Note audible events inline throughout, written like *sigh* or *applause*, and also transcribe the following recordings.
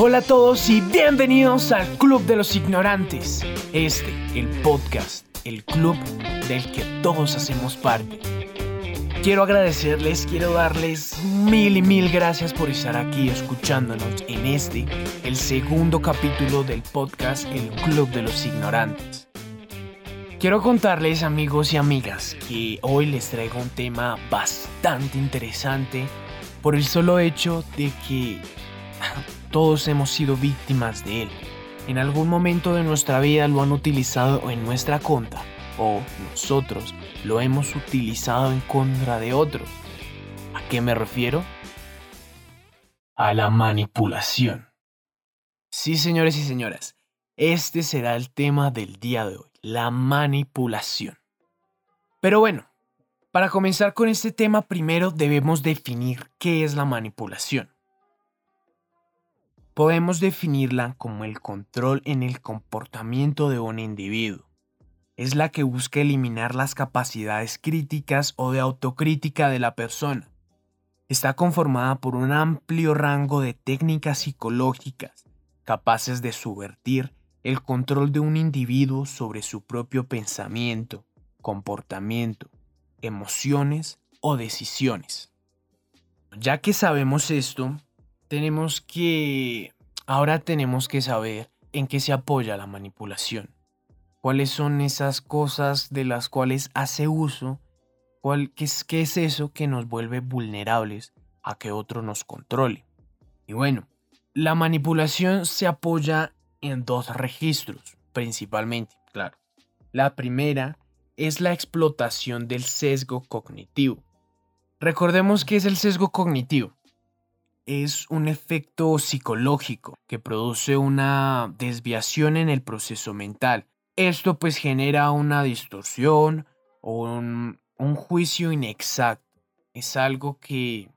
Hola a todos y bienvenidos al Club de los Ignorantes. Este, el podcast, el club del que todos hacemos parte. Quiero agradecerles, quiero darles mil y mil gracias por estar aquí escuchándonos en este, el segundo capítulo del podcast El Club de los Ignorantes. Quiero contarles amigos y amigas que hoy les traigo un tema bastante interesante por el solo hecho de que *laughs* todos hemos sido víctimas de él. En algún momento de nuestra vida lo han utilizado en nuestra contra o nosotros lo hemos utilizado en contra de otro. ¿A qué me refiero? A la manipulación. Sí, señores y señoras, este será el tema del día de hoy, la manipulación. Pero bueno, para comenzar con este tema primero debemos definir qué es la manipulación podemos definirla como el control en el comportamiento de un individuo. Es la que busca eliminar las capacidades críticas o de autocrítica de la persona. Está conformada por un amplio rango de técnicas psicológicas capaces de subvertir el control de un individuo sobre su propio pensamiento, comportamiento, emociones o decisiones. Ya que sabemos esto, tenemos que... Ahora tenemos que saber en qué se apoya la manipulación. ¿Cuáles son esas cosas de las cuales hace uso? ¿Cuál, qué, es, ¿Qué es eso que nos vuelve vulnerables a que otro nos controle? Y bueno, la manipulación se apoya en dos registros, principalmente, claro. La primera es la explotación del sesgo cognitivo. Recordemos qué es el sesgo cognitivo es un efecto psicológico que produce una desviación en el proceso mental. Esto pues genera una distorsión o un, juicio inexacto. Es algo que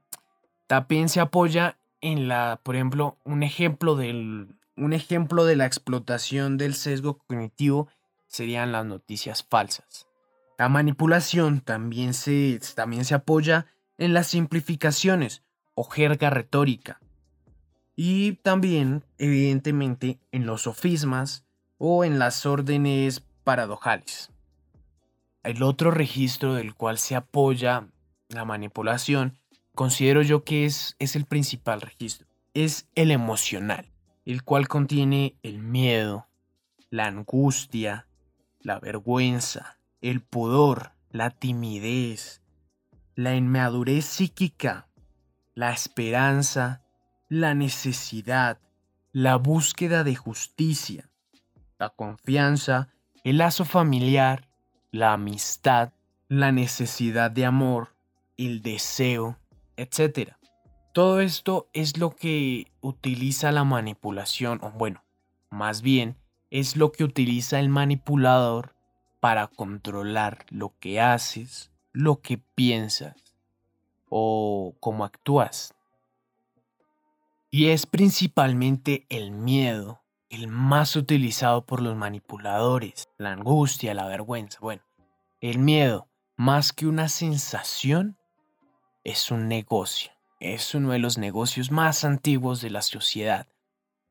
también se apoya en la, por ejemplo, un ejemplo del, un ejemplo de la explotación del sesgo cognitivo serían las noticias falsas. La manipulación también se, también se apoya en las simplificaciones jerga retórica. Y también, evidentemente, en los sofismas o en las órdenes paradojales. El otro registro del cual se apoya la manipulación, considero yo que es, es el principal registro. Es el emocional, el cual contiene el miedo, la angustia, la vergüenza, el pudor, la timidez, la inmadurez psíquica, la esperanza, la necesidad, la búsqueda de justicia, la confianza, el lazo familiar, la amistad, la necesidad de amor, el deseo, etc. Todo esto es lo que utiliza la manipulación, o bueno, más bien es lo que utiliza el manipulador para controlar lo que haces, lo que piensas o cómo actúas. Y es principalmente el miedo el más utilizado por los manipuladores, la angustia, la vergüenza. Bueno, el miedo, más que una sensación, es un negocio. Es uno de los negocios más antiguos de la sociedad.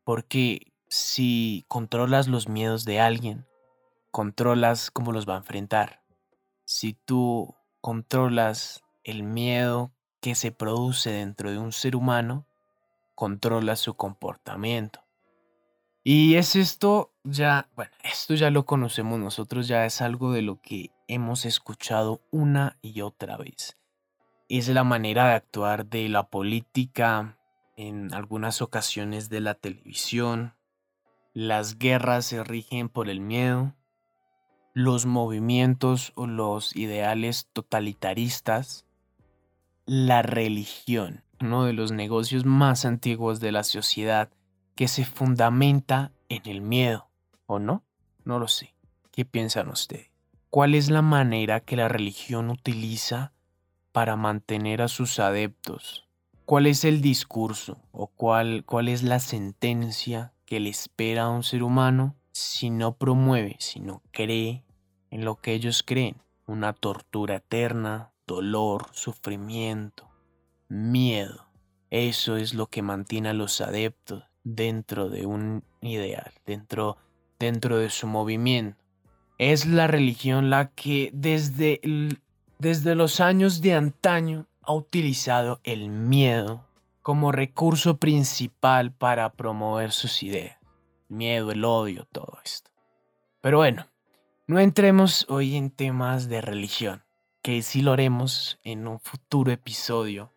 Porque si controlas los miedos de alguien, controlas cómo los va a enfrentar. Si tú controlas el miedo que se produce dentro de un ser humano controla su comportamiento. Y es esto ya, bueno, esto ya lo conocemos nosotros, ya es algo de lo que hemos escuchado una y otra vez. Es la manera de actuar de la política, en algunas ocasiones de la televisión. Las guerras se rigen por el miedo. Los movimientos o los ideales totalitaristas la religión, uno de los negocios más antiguos de la sociedad que se fundamenta en el miedo, ¿o no? No lo sé. ¿Qué piensan ustedes? ¿Cuál es la manera que la religión utiliza para mantener a sus adeptos? ¿Cuál es el discurso o cuál, cuál es la sentencia que le espera a un ser humano si no promueve, si no cree en lo que ellos creen? Una tortura eterna, dolor, sufrimiento, miedo. Eso es lo que mantiene a los adeptos dentro de un ideal, dentro, dentro de su movimiento. Es la religión la que desde, desde los años de antaño ha utilizado el miedo como recurso principal para promover sus ideas. Miedo, el odio, todo esto. Pero bueno, no entremos hoy en temas de religión, que sí lo haremos en un futuro episodio,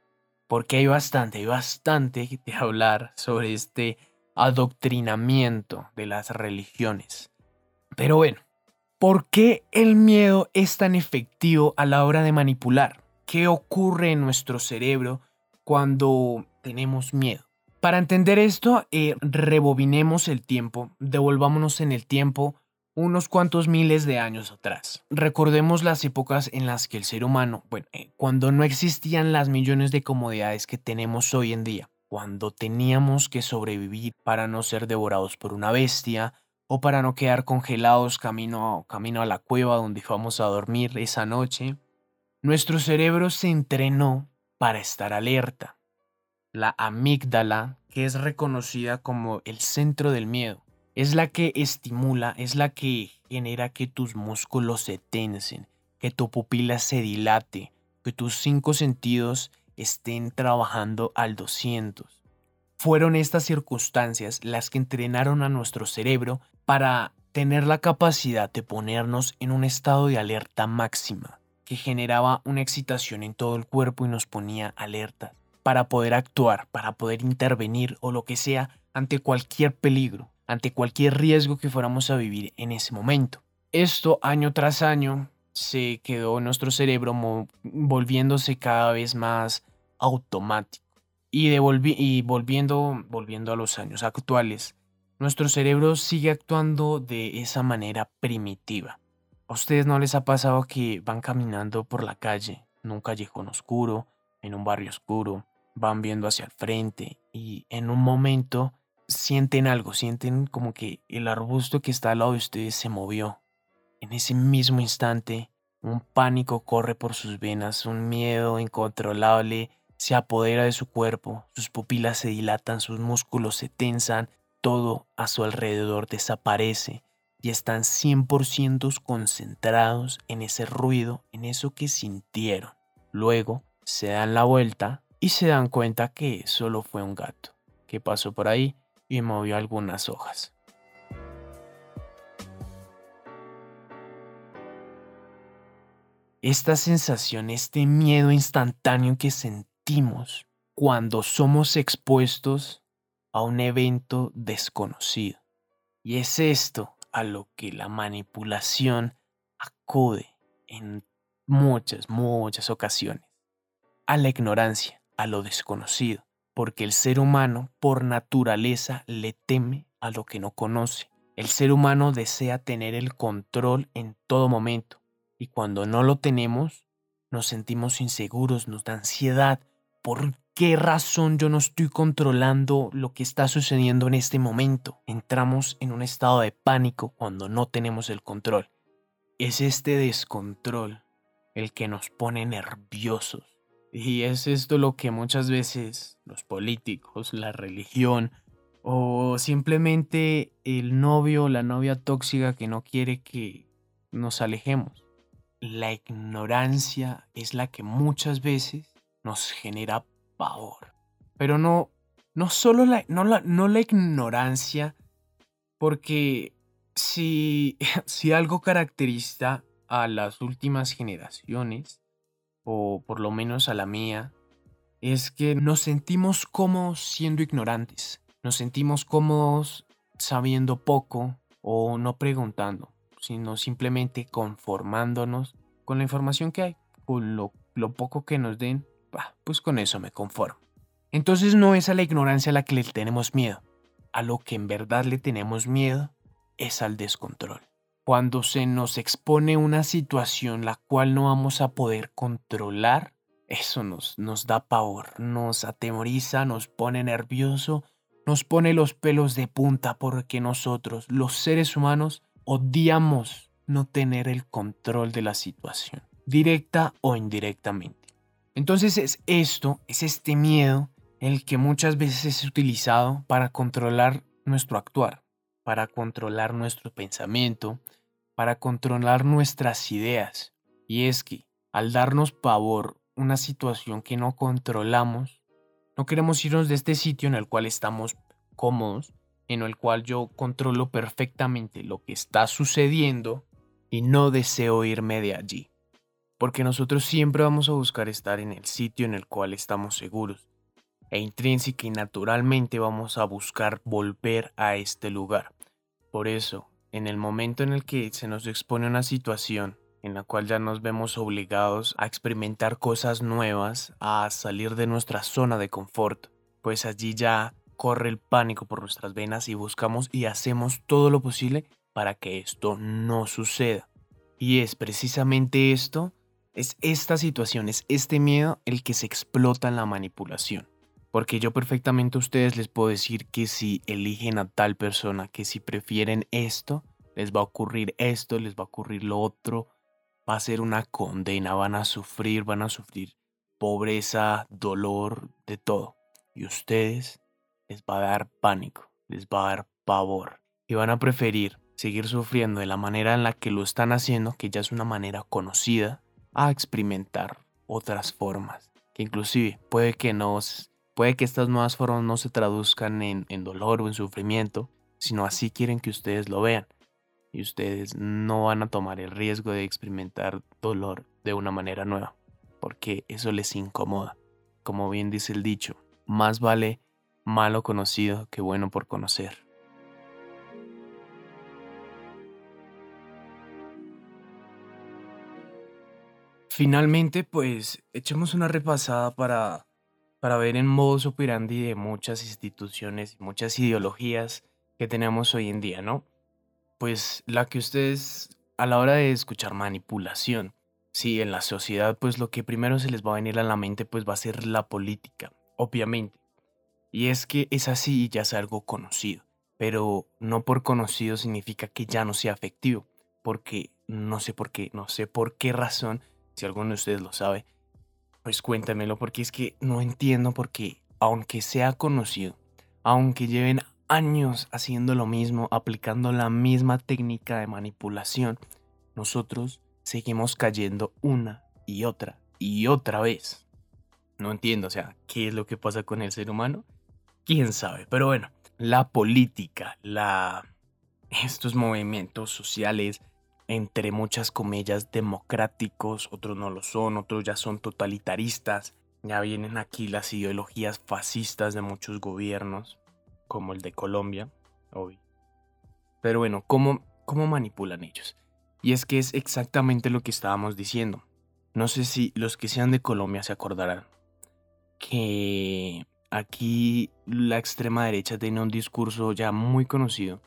porque hay bastante, hay bastante de hablar sobre este adoctrinamiento de las religiones. Pero bueno, ¿por qué el miedo es tan efectivo a la hora de manipular? ¿Qué ocurre en nuestro cerebro cuando tenemos miedo? Para entender esto, eh, rebobinemos el tiempo, devolvámonos en el tiempo unos cuantos miles de años atrás. Recordemos las épocas en las que el ser humano, bueno, eh, cuando no existían las millones de comodidades que tenemos hoy en día, cuando teníamos que sobrevivir para no ser devorados por una bestia o para no quedar congelados camino, camino a la cueva donde íbamos a dormir esa noche, nuestro cerebro se entrenó para estar alerta. La amígdala, que es reconocida como el centro del miedo, es la que estimula, es la que genera que tus músculos se tensen, que tu pupila se dilate, que tus cinco sentidos estén trabajando al 200. Fueron estas circunstancias las que entrenaron a nuestro cerebro para tener la capacidad de ponernos en un estado de alerta máxima, que generaba una excitación en todo el cuerpo y nos ponía alerta, para poder actuar, para poder intervenir o lo que sea ante cualquier peligro ante cualquier riesgo que fuéramos a vivir en ese momento. Esto año tras año se quedó en nuestro cerebro volviéndose cada vez más automático. Y, y volviendo, volviendo a los años actuales, nuestro cerebro sigue actuando de esa manera primitiva. ¿A ustedes no les ha pasado que van caminando por la calle, en un callejón oscuro, en un barrio oscuro, van viendo hacia el frente y en un momento sienten algo, sienten como que el arbusto que está al lado de ustedes se movió. En ese mismo instante, un pánico corre por sus venas, un miedo incontrolable se apodera de su cuerpo, sus pupilas se dilatan, sus músculos se tensan, todo a su alrededor desaparece y están 100% concentrados en ese ruido, en eso que sintieron. Luego se dan la vuelta y se dan cuenta que solo fue un gato que pasó por ahí y movió algunas hojas. Esta sensación, este miedo instantáneo que sentimos cuando somos expuestos a un evento desconocido. Y es esto a lo que la manipulación acude en muchas, muchas ocasiones. A la ignorancia, a lo desconocido porque el ser humano por naturaleza le teme a lo que no conoce. El ser humano desea tener el control en todo momento y cuando no lo tenemos nos sentimos inseguros, nos da ansiedad. ¿Por qué razón yo no estoy controlando lo que está sucediendo en este momento? Entramos en un estado de pánico cuando no tenemos el control. Es este descontrol el que nos pone nerviosos y es esto lo que muchas veces los políticos, la religión o simplemente el novio o la novia tóxica que no quiere que nos alejemos. La ignorancia es la que muchas veces nos genera pavor. Pero no, no solo la, no la, no la ignorancia, porque si, *laughs* si algo caracteriza a las últimas generaciones o por lo menos a la mía, es que nos sentimos cómodos siendo ignorantes. Nos sentimos cómodos sabiendo poco o no preguntando, sino simplemente conformándonos con la información que hay, con lo, poco que nos den, pues con eso me conformo. Entonces no es a la ignorancia a la que le tenemos miedo, a lo que en verdad le tenemos miedo es al descontrol cuando se nos expone una situación la cual no vamos a poder controlar, eso nos, nos da pavor, nos atemoriza, nos pone nervioso, nos pone los pelos de punta porque nosotros, los seres humanos, odiamos no tener el control de la situación, directa o indirectamente. Entonces es esto, es este miedo el que muchas veces es utilizado para controlar nuestro actuar, para controlar nuestro pensamiento, para controlar nuestras ideas. Y es que, al darnos pavor una situación que no controlamos, no queremos irnos de este sitio en el cual estamos cómodos, en el cual yo controlo perfectamente lo que está sucediendo y no deseo irme de allí. Porque nosotros siempre vamos a buscar estar en el sitio en el cual estamos seguros. E intrínseca y naturalmente vamos a buscar volver a este lugar. Por eso, en el momento en el que se nos expone una situación en la cual ya nos vemos obligados a experimentar cosas nuevas, a salir de nuestra zona de confort, pues allí ya corre el pánico por nuestras venas y buscamos y hacemos todo lo posible para que esto no suceda. Y es precisamente esto, es esta situación, es este miedo el que se explota en la manipulación. Porque yo perfectamente a ustedes les puedo decir que si eligen a tal persona, que si prefieren esto, les va a ocurrir esto, les va a ocurrir lo otro, va a ser una condena, van a sufrir, van a sufrir pobreza, dolor, de todo. Y ustedes les va a dar pánico, les va a dar pavor. Y van a preferir seguir sufriendo de la manera en la que lo están haciendo, que ya es una manera conocida, a experimentar otras formas. Que inclusive puede que, no, puede que estas nuevas formas no se traduzcan en, dolor o en sufrimiento, sino así quieren que ustedes lo vean y ustedes no van a tomar el riesgo de experimentar dolor de una manera nueva, porque eso les incomoda. Como bien dice el dicho, más vale malo conocido que bueno por conocer. Finalmente, pues echemos una repasada para, para ver en modus operandi de muchas instituciones y muchas ideologías que tenemos hoy en día, ¿no? pues la que ustedes a la hora de escuchar manipulación, sí, en la sociedad, pues lo que primero se les va a venir a la mente, pues va a ser la política, obviamente. Y es que es así y ya es algo conocido, pero no por conocido significa que ya no sea efectivo, porque no sé por qué, no sé por qué razón, si alguno de ustedes lo sabe, pues cuéntamelo, porque es que no entiendo por qué, aunque sea conocido, aunque lleven años haciendo lo mismo, aplicando la misma técnica de manipulación, nosotros seguimos cayendo una y otra y otra vez. No entiendo, o sea, ¿qué es lo que pasa con el ser humano? ¿Quién sabe? Pero bueno, la política, la... estos movimientos sociales, entre muchas comillas, democráticos, otros no lo son, otros ya son totalitaristas, ya vienen aquí las ideologías fascistas de muchos gobiernos, como el de Colombia, hoy. Pero bueno, ¿cómo, ¿cómo manipulan ellos? Y es que es exactamente lo que estábamos diciendo. No sé si los que sean de Colombia se acordarán que aquí la extrema derecha tiene un discurso ya muy conocido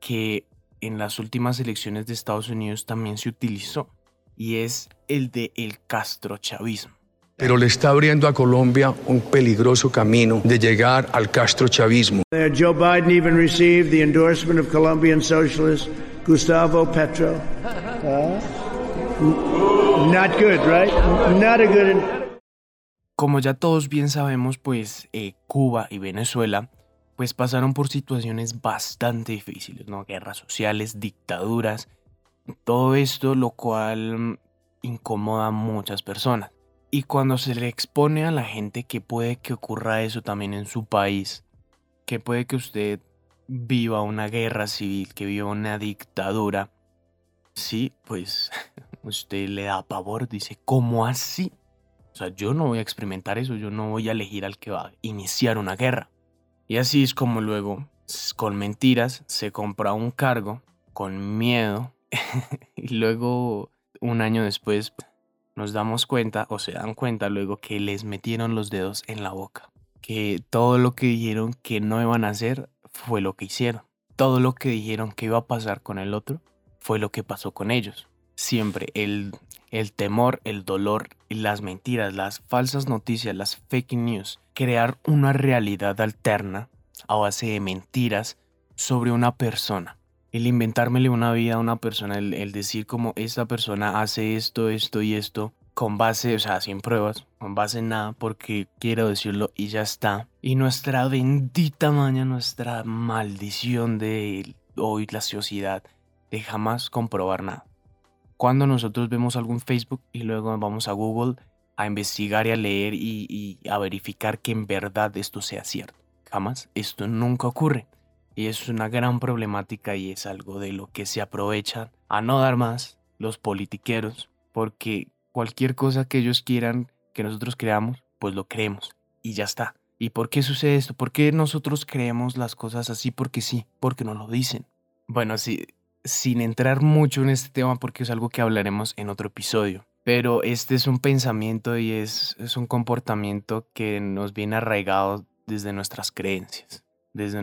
que en las últimas elecciones de Estados Unidos también se utilizó y es el de el castrochavismo pero le está abriendo a Colombia un peligroso camino de llegar al castrochavismo. Joe Biden even received the endorsement of Colombian socialist Gustavo Petro. not good, right? Not a good. Como ya todos bien sabemos, pues eh, Cuba y Venezuela pues pasaron por situaciones bastante difíciles, ¿no? Guerras sociales, dictaduras, todo esto lo cual incomoda a muchas personas. Y cuando se le expone a la gente que puede que ocurra eso también en su país, que puede que usted viva una guerra civil, que viva una dictadura, sí, pues *laughs* usted le da pavor, dice, ¿cómo así? O sea, yo no voy a experimentar eso, yo no voy a elegir al que va a iniciar una guerra. Y así es como luego, con mentiras, se compra un cargo, con miedo, *laughs* y luego, un año después, nos damos cuenta o se dan cuenta luego que les metieron los dedos en la boca. Que todo lo que dijeron que no iban a hacer fue lo que hicieron. Todo lo que dijeron que iba a pasar con el otro fue lo que pasó con ellos. Siempre el, el temor, el dolor las mentiras, las falsas noticias, las fake news, crear una realidad alterna a base de mentiras sobre una persona el inventármele una vida a una persona, el, decir como esta persona hace esto, esto y esto, con base, o sea, sin pruebas, con base en nada, porque quiero decirlo y ya está. Y nuestra bendita maña, nuestra maldición de hoy, la sociedad, de jamás comprobar nada. Cuando nosotros vemos algún Facebook y luego vamos a Google a investigar y a leer y, a verificar que en verdad esto sea cierto. Jamás, esto nunca ocurre. Y es una gran problemática y es algo de lo que se aprovechan a no dar más los politiqueros, porque cualquier cosa que ellos quieran que nosotros creamos, pues lo creemos y ya está. ¿Y por qué sucede esto? ¿Por qué nosotros creemos las cosas así? Porque sí, porque nos lo dicen. Bueno, sí, sin entrar mucho en este tema porque es algo que hablaremos en otro episodio. Pero este es un pensamiento y es, un comportamiento que nos viene arraigado desde nuestras creencias desde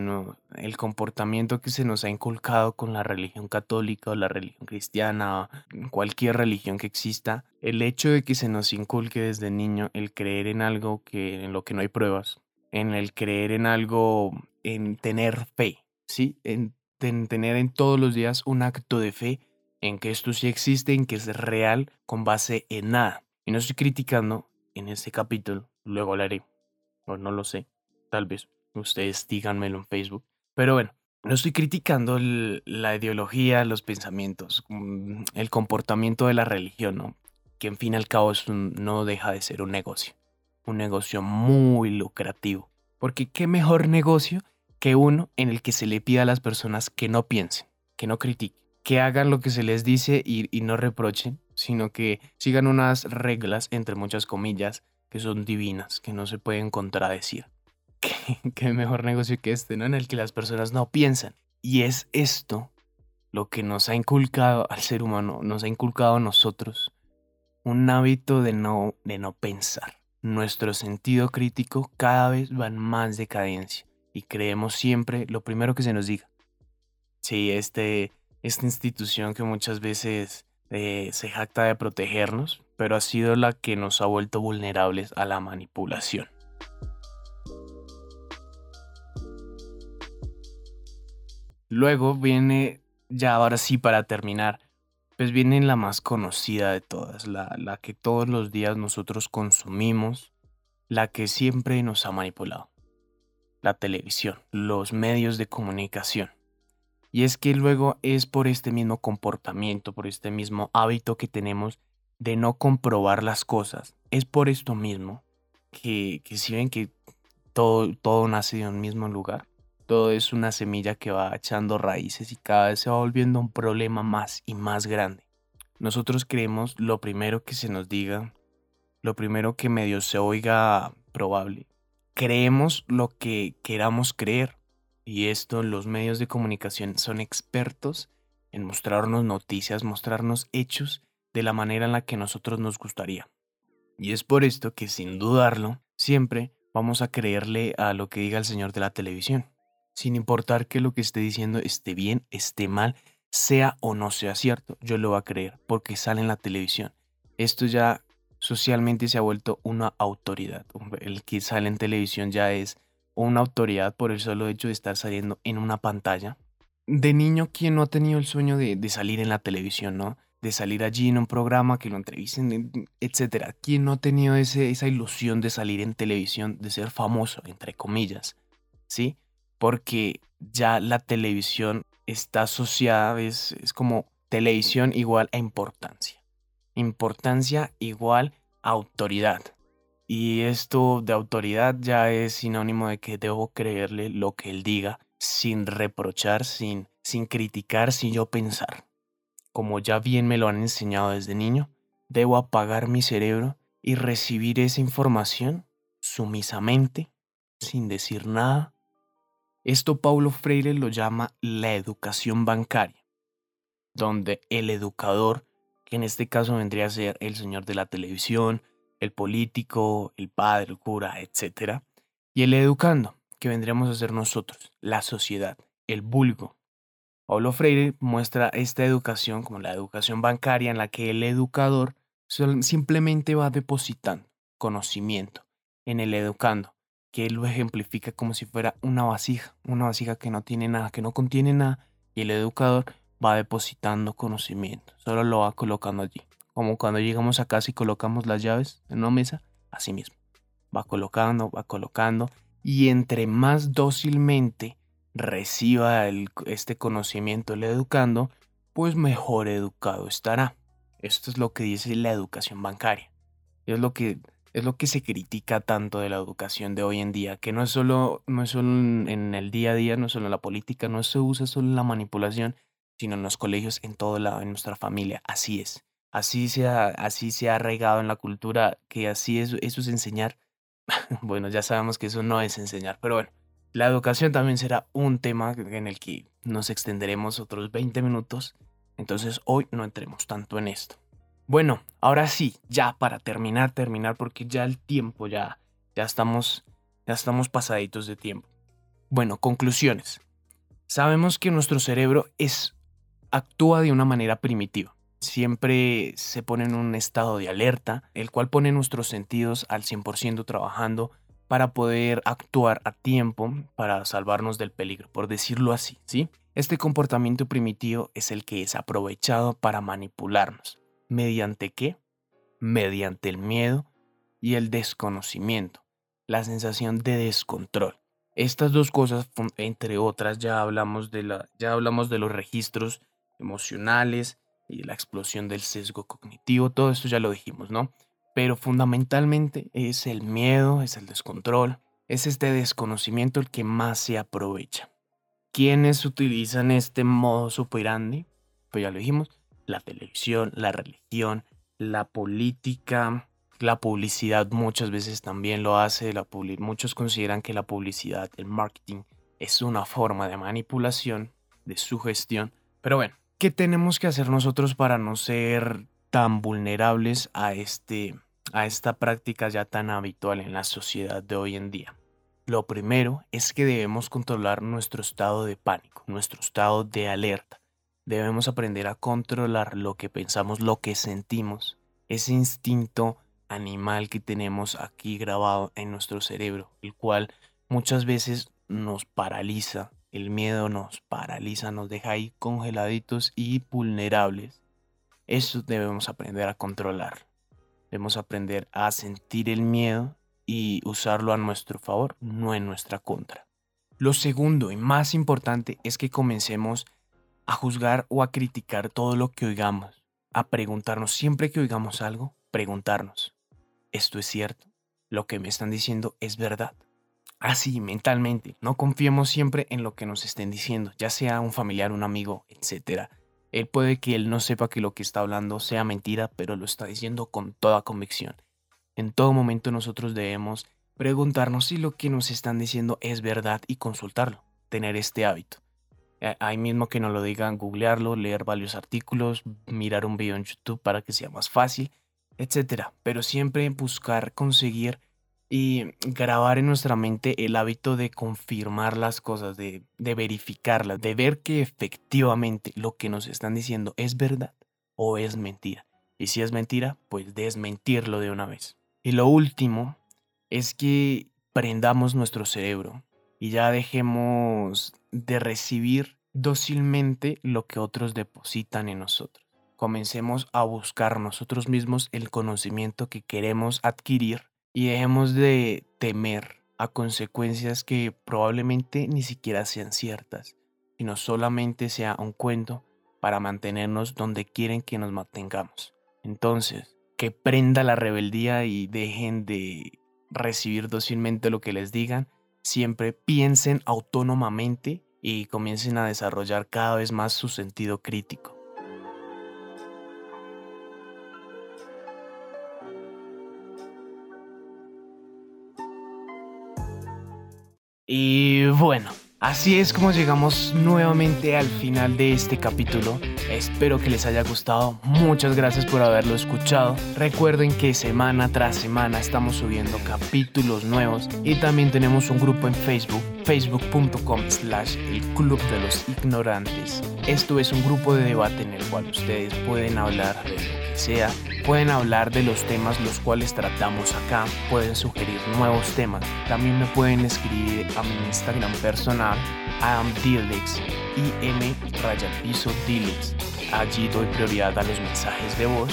el comportamiento que se nos ha inculcado con la religión católica o la religión cristiana, cualquier religión que exista, el hecho de que se nos inculque desde niño el creer en algo que en lo que no hay pruebas, en el creer en algo, en tener fe, ¿sí? En, en tener en todos los días un acto de fe en que esto sí existe, en que es real, con base en nada. Y no estoy criticando en este capítulo, luego hablaré, o no lo sé, tal vez Ustedes díganmelo en Facebook. Pero bueno, no estoy criticando la ideología, los pensamientos, mm, el comportamiento de la religión, ¿no? Que en fin y al cabo no deja de ser un negocio. Un negocio muy lucrativo. Porque qué mejor negocio que uno en el que se le pida a las personas que no piensen, que no critiquen, que hagan lo que se les dice y, no reprochen, sino que sigan unas reglas, entre muchas comillas, que son divinas, que no se pueden contradecir. *laughs* qué, mejor negocio que este, ¿no? En el que las personas no piensan. Y es esto lo que nos ha inculcado al ser humano, nos ha inculcado a nosotros un hábito de no, de no pensar. Nuestro sentido crítico cada vez va en más decadencia y creemos siempre lo primero que se nos diga. Sí, este, esta institución que muchas veces eh, se jacta de protegernos, pero ha sido la que nos ha vuelto vulnerables a la manipulación. Luego viene, ya ahora sí para terminar, pues viene la más conocida de todas, la, la que todos los días nosotros consumimos, la que siempre nos ha manipulado. La televisión, los medios de comunicación. Y es que luego es por este mismo comportamiento, por este mismo hábito que tenemos de no comprobar las cosas. Es por esto mismo que, que si ven que todo, todo nace de un mismo lugar, todo es una semilla que va echando raíces y cada vez se va volviendo un problema más y más grande. Nosotros creemos lo primero que se nos diga, lo primero que medio se oiga probable. Creemos lo que queramos creer. Y esto los medios de comunicación son expertos en mostrarnos noticias, mostrarnos hechos de la manera en la que nosotros nos gustaría. Y es por esto que sin dudarlo, siempre vamos a creerle a lo que diga el señor de la televisión sin importar que lo que esté diciendo esté bien, esté mal, sea o no sea cierto, yo lo voy a creer porque sale en la televisión. Esto ya socialmente se ha vuelto una autoridad. El que sale en televisión ya es una autoridad por el solo hecho de estar saliendo en una pantalla. De niño, ¿quién no ha tenido el sueño de, salir en la televisión, no? De salir allí en un programa, que lo entrevisten, etc. ¿Quién no ha tenido ese, esa ilusión de salir en televisión, de ser famoso, entre comillas? ¿Sí? porque ya la televisión está asociada, es, como televisión igual a importancia. Importancia igual a autoridad. Y esto de autoridad ya es sinónimo de que debo creerle lo que él diga sin reprochar, sin, sin criticar, sin yo pensar. Como ya bien me lo han enseñado desde niño, debo apagar mi cerebro y recibir esa información sumisamente, sin decir nada, esto Paulo Freire lo llama la educación bancaria, donde el educador, que en este caso vendría a ser el señor de la televisión, el político, el padre, el cura, etc. Y el educando, que vendríamos a ser nosotros, la sociedad, el vulgo. Paulo Freire muestra esta educación como la educación bancaria en la que el educador simplemente va depositando conocimiento en el educando que él lo ejemplifica como si fuera una vasija, una vasija que no tiene nada, que no contiene nada, y el educador va depositando conocimiento, solo lo va colocando allí, como cuando llegamos a casa y colocamos las llaves en una mesa, así mismo. Va colocando, va colocando, y entre más dócilmente reciba este conocimiento el educando, pues mejor educado estará. Esto es lo que dice la educación bancaria. Es lo que es lo que se critica tanto de la educación de hoy en día, que no es solo, no es solo en el día a día, no es solo en la política, no se usa solo en la manipulación, sino en los colegios, en todo lado, en nuestra familia. Así es. Así se ha, así se ha arraigado en la cultura que así es, eso es enseñar. *laughs* bueno, ya sabemos que eso no es enseñar, pero bueno, la educación también será un tema en el que nos extenderemos otros 20 minutos, entonces hoy no entremos tanto en esto. Bueno, ahora sí, ya para terminar, terminar, porque ya el tiempo, ya, ya estamos, ya estamos pasaditos de tiempo. Bueno, conclusiones. Sabemos que nuestro cerebro es, actúa de una manera primitiva. Siempre se pone en un estado de alerta, el cual pone nuestros sentidos al 100% trabajando para poder actuar a tiempo para salvarnos del peligro, por decirlo así, ¿sí? Este comportamiento primitivo es el que es aprovechado para manipularnos. ¿Mediante qué? Mediante el miedo y el desconocimiento, la sensación de descontrol. Estas dos cosas, entre otras, ya hablamos de, la, ya hablamos de los registros emocionales y la explosión del sesgo cognitivo, todo esto ya lo dijimos, ¿no? Pero fundamentalmente es el miedo, es el descontrol, es este desconocimiento el que más se aprovecha. ¿Quiénes utilizan este modo superandi? Pues ya lo dijimos, la televisión, la religión, la política, la publicidad muchas veces también lo hace. La muchos consideran que la publicidad, el marketing, es una forma de manipulación, de sugestión. Pero bueno, ¿qué tenemos que hacer nosotros para no ser tan vulnerables a, este, a esta práctica ya tan habitual en la sociedad de hoy en día? Lo primero es que debemos controlar nuestro estado de pánico, nuestro estado de alerta. Debemos aprender a controlar lo que pensamos, lo que sentimos, ese instinto animal que tenemos aquí grabado en nuestro cerebro, el cual muchas veces nos paraliza, el miedo nos paraliza, nos deja ahí congeladitos y vulnerables. Eso debemos aprender a controlar. Debemos aprender a sentir el miedo y usarlo a nuestro favor, no en nuestra contra. Lo segundo y más importante es que comencemos a juzgar o a criticar todo lo que oigamos, a preguntarnos siempre que oigamos algo, preguntarnos, ¿esto es cierto? ¿Lo que me están diciendo es verdad? Así, mentalmente, no confiemos siempre en lo que nos estén diciendo, ya sea un familiar, un amigo, etc. Él puede que él no sepa que lo que está hablando sea mentira, pero lo está diciendo con toda convicción. En todo momento nosotros debemos preguntarnos si lo que nos están diciendo es verdad y consultarlo, tener este hábito. Eh, ahí mismo que nos lo digan, googlearlo, leer varios artículos, mirar un video en YouTube para que sea más fácil, etc. Pero siempre buscar conseguir y grabar en nuestra mente el hábito de confirmar las cosas, de, de verificarlas, de ver que efectivamente lo que nos están diciendo es verdad o es mentira. Y si es mentira, pues desmentirlo de una vez. Y lo último es que prendamos nuestro cerebro y ya dejemos de recibir dócilmente lo que otros depositan en nosotros. Comencemos a buscar nosotros mismos el conocimiento que queremos adquirir y dejemos de temer a consecuencias que probablemente ni siquiera sean ciertas, sino solamente sea un cuento para mantenernos donde quieren que nos mantengamos. Entonces, que prenda la rebeldía y dejen de recibir dócilmente lo que les digan siempre piensen autónomamente y comiencen a desarrollar cada vez más su sentido crítico. Y bueno, Así es como llegamos nuevamente al final de este capítulo. Espero que les haya gustado. Muchas gracias por haberlo escuchado. Recuerden que semana tras semana estamos subiendo capítulos nuevos y también tenemos un grupo en Facebook, facebook.com slash el club de los ignorantes. Esto es un grupo de debate en el cual ustedes pueden hablar de lo que sea Pueden hablar de los temas los cuales tratamos acá, pueden sugerir nuevos temas. También me pueden escribir a mi Instagram personal, amdilix, im piso Allí doy prioridad a los mensajes de voz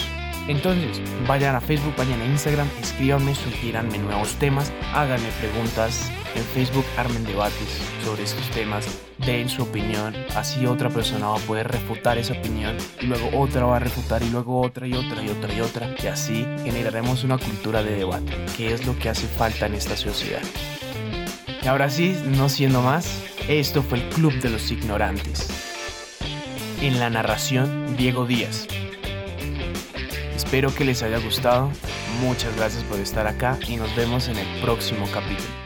Entonces, vayan a Facebook, vayan a Instagram, escríbanme, sugieranme nuevos temas, háganme preguntas en Facebook, armen debates sobre estos temas, den su opinión, así otra persona va a poder refutar esa opinión y luego otra va a refutar y luego otra y otra y otra y otra y así generaremos una cultura de debate, que es lo que hace falta en esta sociedad. Y ahora sí, no siendo más, esto fue el Club de los Ignorantes. En la narración, Diego Díaz. Espero que les haya gustado. Muchas gracias por estar acá y nos vemos en el próximo capítulo.